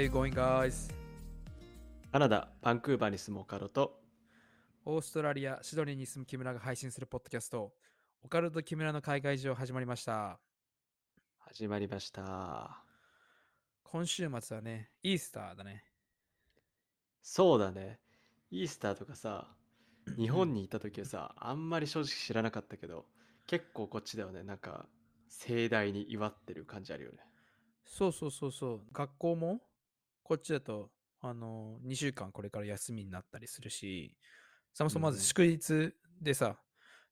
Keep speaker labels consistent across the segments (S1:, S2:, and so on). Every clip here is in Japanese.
S1: どうも、How you going, guys?
S2: カナダ・バンクーバーに住むオカルト。
S1: オーストラリア・シドニーに住む木村が配信するポッドキャスト、オカルト木村の海外上始まりました。
S2: 始まりました。
S1: 今週末はね、イースターだね。
S2: そうだね。イースターとかさ、日本にいた時はさ、あんまり正直知らなかったけど、結構こっちではね、なんか盛大に祝ってる感じあるよね。
S1: そうそうそうそう。学校も、こっちだと、あの、2週間これから休みになったりするし、そもそもまず
S2: うん
S1: 祝日でさ、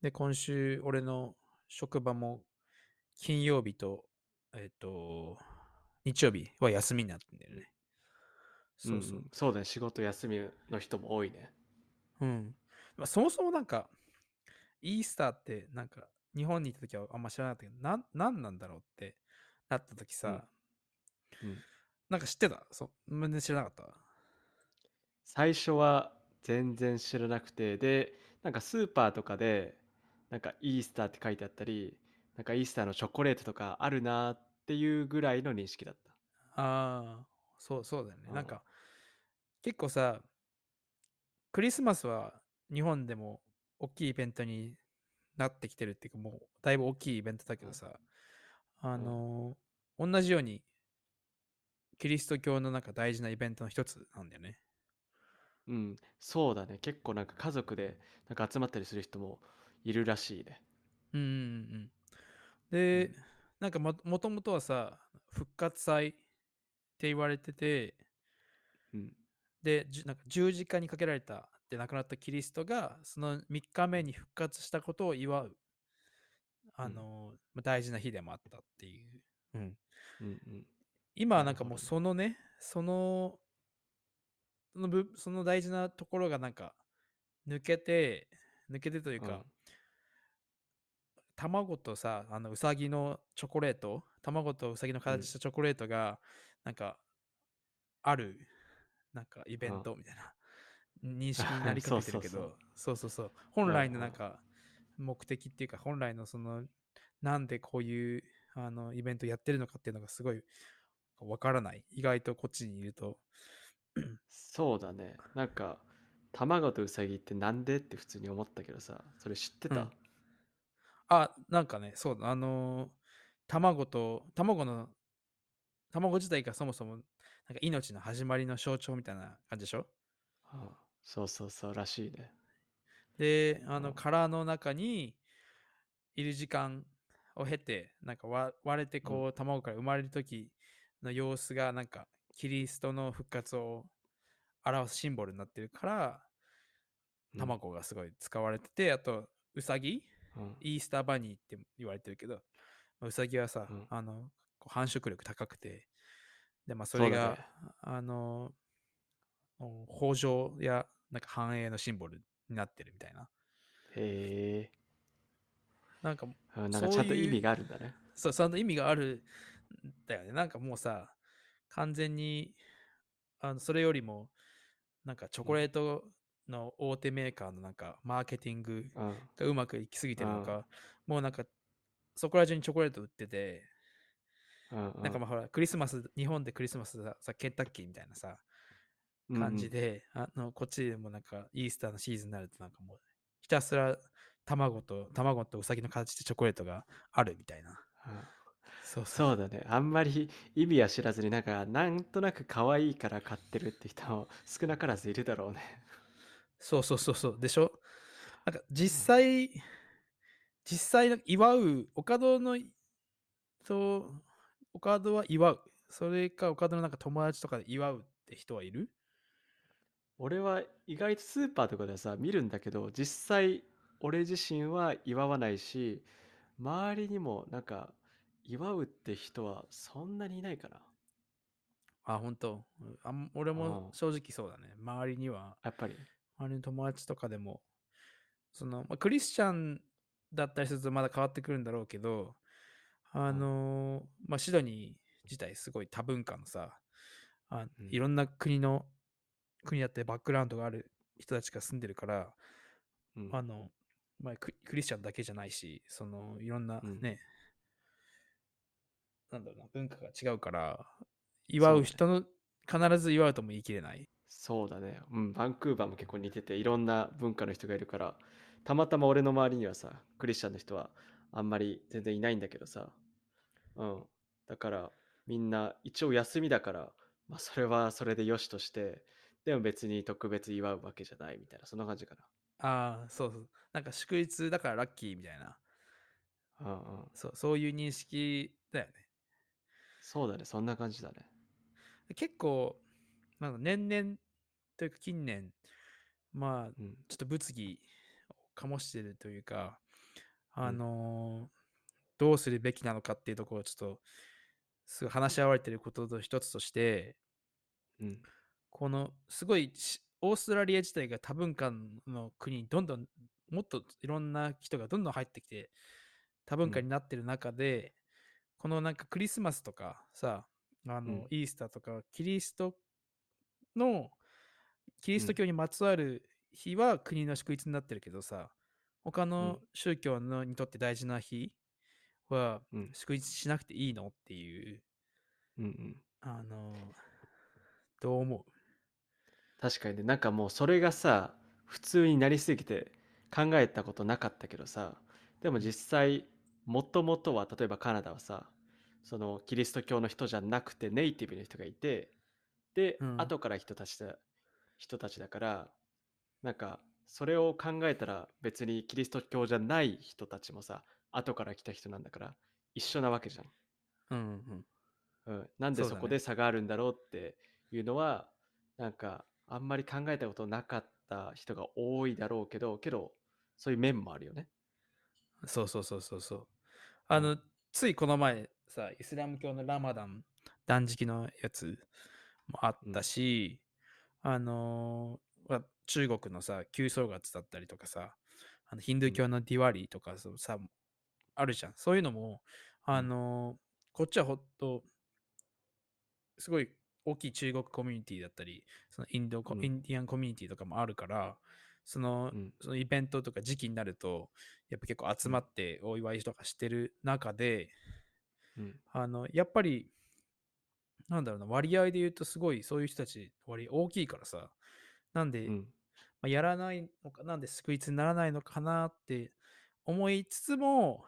S1: で、今週、俺の職場も、金曜日と、えっ、と、日曜日は休みになってんだよね。そうそう。
S2: んんそうだね。仕事休みの人も多いね。
S1: うん。まあ、そもそもなんか、イースターってなんか、日本にいた時はあんま知らなかったけど、なん、なんなんだろうってなった時さ、
S2: うん
S1: なんか知ってた？そう、全然知らなかった。
S2: 最初は全然知らなくて、で、なんかスーパーとかで、なんかイースターって書いてあったり、なんかイースターのチョコレートとかあるなっていうぐらいの認識だった。
S1: ああ、そうそうだよね。
S2: うん
S1: なんか、結構さ、クリスマスは日本でも大きいイベントになってきてるっていうか、もうだいぶ大きいイベントだけどさ、あのー同じように、キリスト教のなんか大事なイベントの一つなんだよね。
S2: うん、そうだね。結構なんか家族でなんか集まったりする人もいるらしいね。
S1: うんうんうん。で、
S2: うん
S1: なんかももともとはさ、復活祭って言われてて、
S2: うん。
S1: で、なんか十字架にかけられたで亡くなったキリストが、その3日目に復活したことを祝う、あ
S2: うん
S1: の、まあ大事な日でもあったっていう。うん、
S2: うんうん。
S1: 今はなんかもうそのね、その、そのぶその大事なところがなんか抜けて、抜けてというか、卵とさ、あのうさぎのチョコレート、卵とうさぎの形したチョコレートが、なんか、ある、なんかイベントみたいな認識になりか けてるけど、そうそうそう。本来の
S2: うん
S1: なんか、目的っていうか、本来のその、なんでこういうあのイベントやってるのかっていうのがすごいわからない。意外とこっちにいると。
S2: そうだね。なんか卵とウサギってなんでって普通に思ったけどさ、それ知ってた、
S1: うんあ、なんかね、そうだ、あのー卵と、卵の、卵自体がそもそも、なんか命の始まりの象徴みたいな感じでしょ？
S2: ああそうそうそうらしいね。
S1: で、あの、
S2: うん
S1: 殻の中にいる時間を経て、なんか割割れてこう、卵から生まれる時の様子が、なんか、キリストの復活を表すシンボルになってるから、
S2: うん
S1: 卵がすごい使われてて、あと、ウサギ？
S2: うん
S1: イースターバニーって言われてるけど、まあウサギはさ、
S2: うん
S1: あの、繁殖力高くて、で、まあ、それが、
S2: ね
S1: あの、うん豊穣や、なんか繁栄のシンボルになってるみたいな。
S2: へえ。
S1: なんか、
S2: ちゃんと意味があるんだね。
S1: そう、意味があるんだよね。なんかもうさ、完全に、あのそれよりも、なんかチョコレートの大手メーカーのなんかマーケティング
S2: うん。
S1: がうまくいきすぎてるの
S2: うん
S1: か、もうなんか、そこら中にチョコレート売ってて、なんかまあほら、クリスマス、日本でクリスマスさ、さケンタッキーみたいなさ、感じ。で、あの、こっちでもなんか、イースターのシーズンになるとなんかもう、ひたすら卵と、卵とウサギの形でチョコレートがあるみたいな。
S2: うんうん
S1: そうそう。
S2: そうだね。あんまり意味は知らずになんかなんとなく可愛いから買ってるって人も少なからずいるだろうね。
S1: そうそうそうそう。でしょ？なんか実際、実際の祝う、オカドの、と、オカドは祝う。それか、オカドのなんか友達とかで祝うって人はいる？
S2: 俺は意外とスーパーとかでさ見るんだけど実際俺自身は祝わないし周りにもなんか祝うって人はそんなにいないかな
S1: あ、本当。うんあん俺も
S2: うん。
S1: 正直そうだね。周りには、
S2: やっぱり。
S1: 周りの友達とかでも、その、まあ、クリスチャンだったりするとまだ変わってくるんだろうけど、あのーまあ、シドニー自体すごい多文化のさ、あ
S2: うん。
S1: いろんな国の、国だってバックグラウンドがある人たちが住んでるから、
S2: うん。
S1: あの、まあ、ククリスチャンだけじゃないし、その、いろんな
S2: うん。
S1: ね、なんだろうな、文化が違うから、祝う人の、必ず祝うとも言い切れない？
S2: そうだね。うん、バンクーバーも結構似てて、いろんな文化の人がいるから、たまたま俺の周りにはさ、クリスチャンの人はあんまり全然いないんだけどさ。うん。だから、みんな一応休みだから、まあそれはそれでよしとして、でも別に特別祝うわけじゃないみたいな、そんな感じか
S1: ああ、そうそう。なんか祝日だからラッキーみたいな。
S2: な。うんうん。
S1: そう、そういう認識だよね。
S2: そうだね、そんな感じだね。
S1: 結構、なんか年々というか近年、まあ、
S2: うん。
S1: ちょっと物議を醸してるというか、あのーどうするべきなのかっていうところをちょっと、すごい話し合われてることの一つとして、
S2: うん。
S1: このすごいしオーストラリア自体が多文化の国にどんどんもっといろんな人がどんどん入ってきて多文化になってる中で、このなんかクリスマスとかさあの、
S2: うん
S1: イースターとかキリストのキリスト教にまつわる日は国の祝日になってるけどさ他の宗教のにとって大事な日は
S2: うん。
S1: 祝日しなくていいのっていう
S2: うんうん。
S1: あのどう思う？
S2: 確かにね、なんかもうそれがさ、普通になりすぎて考えたことなかったけどさ、でも実際、もともとは、例えばカナダはさ、そのキリスト教の人じゃなくてネイティブの人がいて、で、
S1: うん
S2: 後から人たちだ人たちだから、なんか、それを考えたら別にキリスト教じゃない人たちもさ、後から来た人なんだから、一緒なわけじゃん。
S1: うんうん
S2: うん、なんで
S1: そ
S2: こで差があるんだろうっていうのは、なんかあんまり考えたことなかった人が多いだろうけどけどそういう面もあるよね。
S1: そうそうそうそうそう。あの、ついこの前さ、イスラム教のラマダン断食のやつもあったし、あの中国のさ、旧正月だったりとかさ、あのヒンドゥー教のディワリーとかさ、あるじゃん。そういうのも、あのーこっちはほんと、すごい大きい中国コミュニティだったり、そのインドコ、
S2: うん。
S1: インディアンコミュニティとかもあるから、その、
S2: うん。
S1: そのイベントとか時期になると、やっぱ結構集まってお祝いとかしてる中で、
S2: うん。
S1: あの、やっぱり、なんだろうな、割合で言うとすごいそういう人たち割合大きいからさ、なんで、
S2: うん。
S1: まあ、やらないのか、なんで救いつにならないのかなって思いつつも、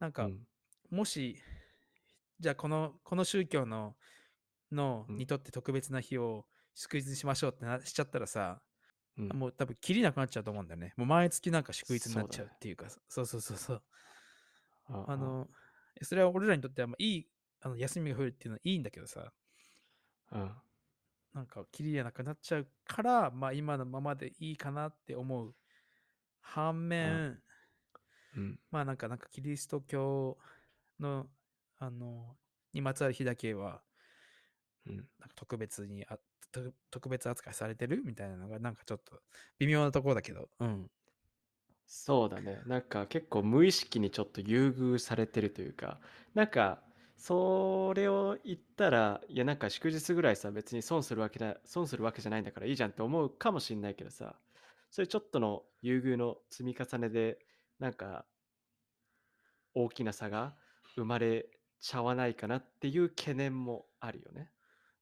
S1: なんか、
S2: うん。
S1: もし、じゃあこの、この宗教の、の、
S2: うん。
S1: にとって特別な日を祝日にしましょうってなしちゃったらさ、
S2: うん。
S1: もう多分切りなくなっちゃうと思うんだよね。もう毎月なんか祝日になっちゃうっていうか、そうそうそうそう。
S2: あ
S1: あの、それは俺らにとってはまあいいあの休みが増えるっていうのはいいんだけどさ、
S2: うん。
S1: なんか切りがなくなっちゃうから、まあ今のままでいいかなって思う。反面、
S2: うん。
S1: まあなんかなんかキリスト教の、あの、にまつわる日だけは、
S2: うん。
S1: なんか特別にあ、と特別扱いされてる？みたいなのがなんかちょっと微妙なところだけど、うん。
S2: そうだねなんか結構無意識にちょっと優遇されてるというかなんかそれを言ったらいやなんか祝日ぐらいさ別に損するわけだ損するわけじゃないんだからいいじゃんって思うかもしんないけどさそれちょっとの優遇の積み重ねでなんか大きな差が生まれちゃわないかなっていう懸念もあるよね。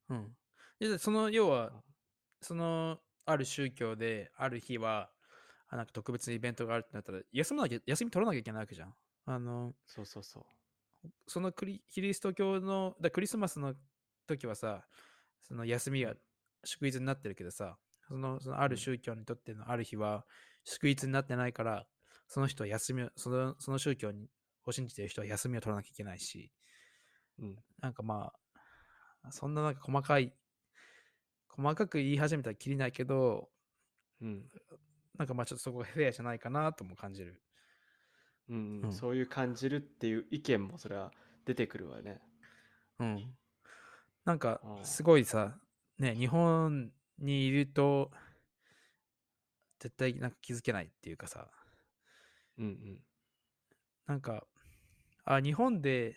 S1: うん。で、その、要は、その、ある宗教で、ある日は、あなんか特別なイベントがあるってなったら、休まなきゃ、休み取らなきゃいけないわけじゃん。あの、
S2: そうそうそう。
S1: そのクリキリスト教の、だクリスマスの時はさ、その休みが祝日になってるけどさ、そのそのある宗教にとってのある日は祝日になってないから、その人は休みを、そのその宗教にを信じてる人は休みを取らなきゃいけないし、
S2: うん。
S1: なんかまあ、そんななんか細かい、細かく言い始めたらきりないけど、
S2: うん。
S1: なんかまあちょっとそこがフェアじゃないかなとも感じる。
S2: うん、
S1: うん
S2: そういう感じるっていう意見もそれは出てくるわね。
S1: うん。なんかすごいさ、ね、日本にいると、絶対なんか気づけないっていうかさ、
S2: うんうん。
S1: なんか、あ、日本で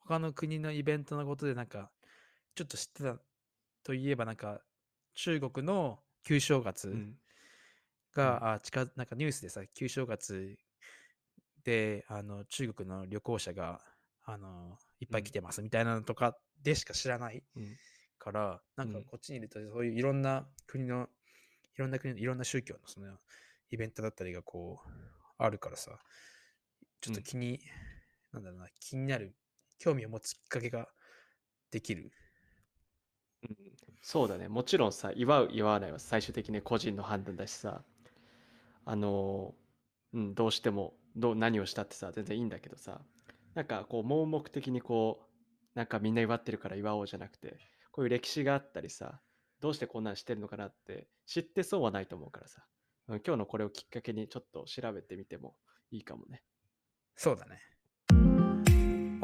S1: 他の国のイベントのことでなんか、ちょっと知ってたといえばなんか、中国の旧正月
S2: うん。
S1: が、あ近なんかニュースでさ、旧正月で、あの、中国の旅行者が、あの、いっぱい来てますみたいなのとかでしか知らない
S2: うん。
S1: から、なんか
S2: うん。
S1: こっちにいるとそういういろんな国の、いろんな国のいろんな宗教のそのイベントだったりがこうあるからさ、ちょっと
S2: うん
S1: 気に、なんだろうな、気になる、興味を持つきっかけができる。
S2: そうだね。もちろんさ、祝う、祝わないは最終的に個人の判断だしさ、あのうん、どうしてもどう何をしたってさ、全然いいんだけどさ、なんかこう、盲目的にこう、なんかみんな祝ってるから祝おうじゃなくて、こういう歴史があったりさ、どうしてこんなんしてるのかなって知ってそうはないと思うからさ、うん今日のこれをきっかけにちょっと調べてみてもいいかもね。
S1: そうだね。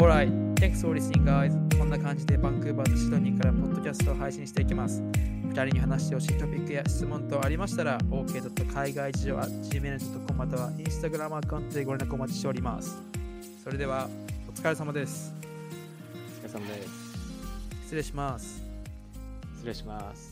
S1: Alright, thanks for listening guys. こんな感じでバンクーバーとシドニーからポッドキャストを配信していきます。二人に話してほしいトピックや質問等ありましたら、OK. 海外事情 gmail.com または Instagram アカウントでご連絡お待ちしております。それでは、お疲れ様です。
S2: お疲れ様です。
S1: 失礼します。
S2: 失礼します。